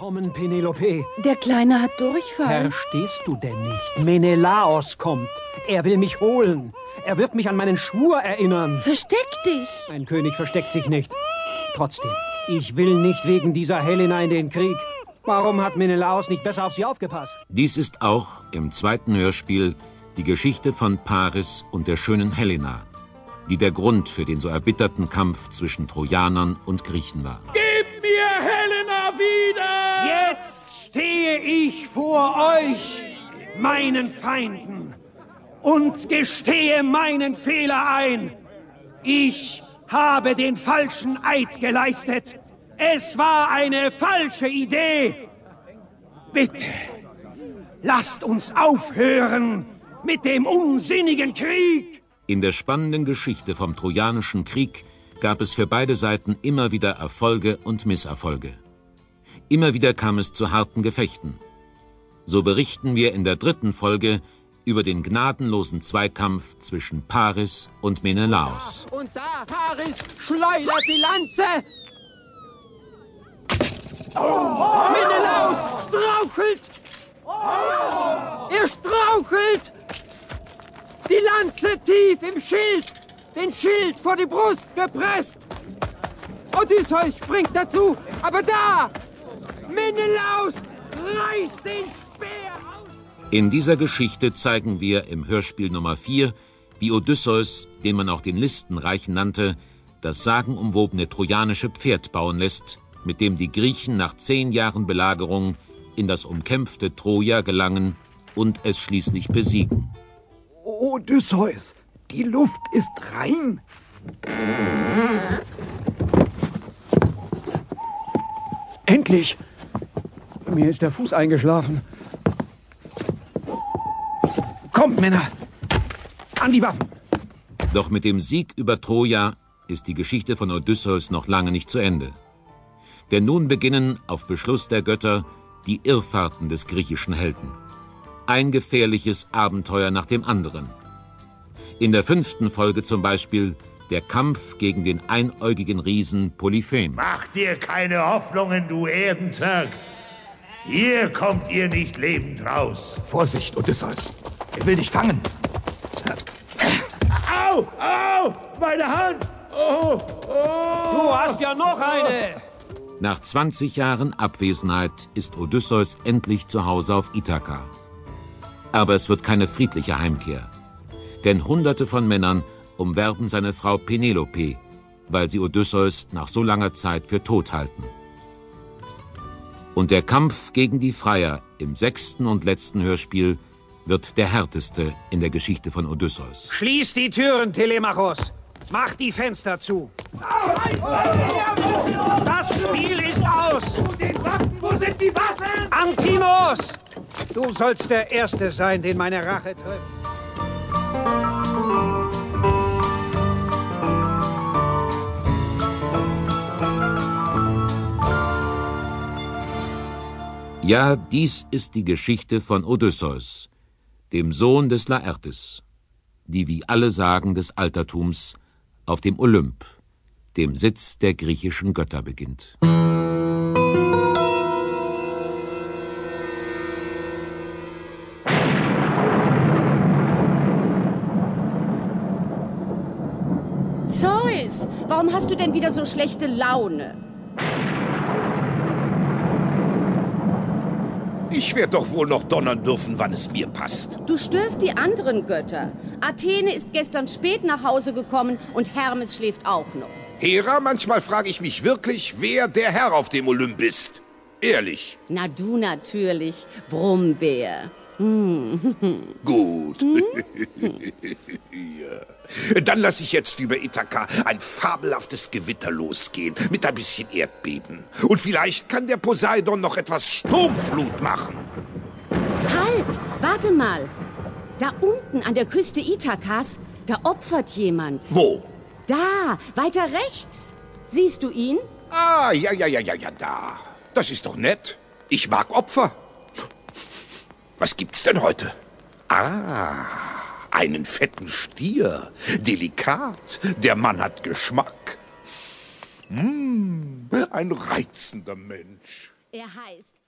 kommen, Penelope. Der Kleine hat Durchfall. Verstehst du denn nicht? Menelaos kommt. Er will mich holen. Er wird mich an meinen Schwur erinnern. Versteck dich. Ein König versteckt sich nicht. Trotzdem, ich will nicht wegen dieser Helena in den Krieg. Warum hat Menelaos nicht besser auf sie aufgepasst? Dies ist auch im zweiten Hörspiel die Geschichte von Paris und der schönen Helena, die der Grund für den so erbitterten Kampf zwischen Trojanern und Griechen war. Gib mir Helena wieder! Jetzt stehe ich vor euch, meinen Feinden, und gestehe meinen Fehler ein. Ich habe den falschen Eid geleistet. Es war eine falsche Idee. Bitte, lasst uns aufhören mit dem unsinnigen Krieg. In der spannenden Geschichte vom Trojanischen Krieg gab es für beide Seiten immer wieder Erfolge und Misserfolge. Immer wieder kam es zu harten Gefechten. So berichten wir in der dritten Folge über den gnadenlosen Zweikampf zwischen Paris und Menelaos. Und da Paris schleudert die Lanze. Oh. Menelaus strauchelt. Er strauchelt. Die Lanze tief im Schild. Den Schild vor die Brust gepresst. Odysseus springt dazu, aber da! Menelaus reißt den Speer aus! In dieser Geschichte zeigen wir im Hörspiel Nummer 4, wie Odysseus, den man auch den Listenreich nannte, das sagenumwobene trojanische Pferd bauen lässt, mit dem die Griechen nach zehn Jahren Belagerung in das umkämpfte Troja gelangen und es schließlich besiegen. Odysseus, die Luft ist rein. Endlich! Mir ist der Fuß eingeschlafen. Kommt, Männer! An die Waffen! Doch mit dem Sieg über Troja ist die Geschichte von Odysseus noch lange nicht zu Ende. Denn nun beginnen, auf Beschluss der Götter, die Irrfahrten des griechischen Helden. Ein gefährliches Abenteuer nach dem anderen. In der fünften Folge zum Beispiel der Kampf gegen den einäugigen Riesen Polyphem. Mach dir keine Hoffnungen, du Erdenzwerg. Hier kommt ihr nicht lebend raus. Vorsicht, Odysseus. Er will dich fangen. Au! Au! Meine Hand! Oh! Oh! Du hast ja noch eine! Nach 20 Jahren Abwesenheit ist Odysseus endlich zu Hause auf Ithaka. Aber es wird keine friedliche Heimkehr. Denn Hunderte von Männern umwerben seine Frau Penelope, weil sie Odysseus nach so langer Zeit für tot halten. Und der Kampf gegen die Freier im sechsten und letzten Hörspiel wird der härteste in der Geschichte von Odysseus. Schließ die Türen, Telemachos! Mach die Fenster zu! Das Spiel ist aus! Wo sind die Waffen? Antimos! Du sollst der Erste sein, den meine Rache trifft. Ja, dies ist die Geschichte von Odysseus, dem Sohn des Laertes, die wie alle Sagen des Altertums auf dem Olymp, dem Sitz der griechischen Götter, beginnt. Zeus, warum hast du denn wieder so schlechte Laune? Ich werde doch wohl noch donnern dürfen, wann es mir passt. Du störst die anderen Götter. Athene ist gestern spät nach Hause gekommen und Hermes schläft auch noch. Hera, manchmal frage ich mich wirklich, wer der Herr auf dem Olymp ist. Ehrlich. Na du natürlich, Brummbär. Gut. ja. Dann lasse ich jetzt über Ithaka ein fabelhaftes Gewitter losgehen, mit ein bisschen Erdbeben. Und vielleicht kann der Poseidon noch etwas Sturmflut machen. Halt, warte mal. Da unten an der Küste Ithakas, da opfert jemand. Wo? Da, weiter rechts. Siehst du ihn? Ah, ja, ja, ja, ja, ja, da. Das ist doch nett. Ich mag Opfer. Was gibt's denn heute? Ah, einen fetten Stier. Delikat. Der Mann hat Geschmack. Hm, ein reizender Mensch. Er heißt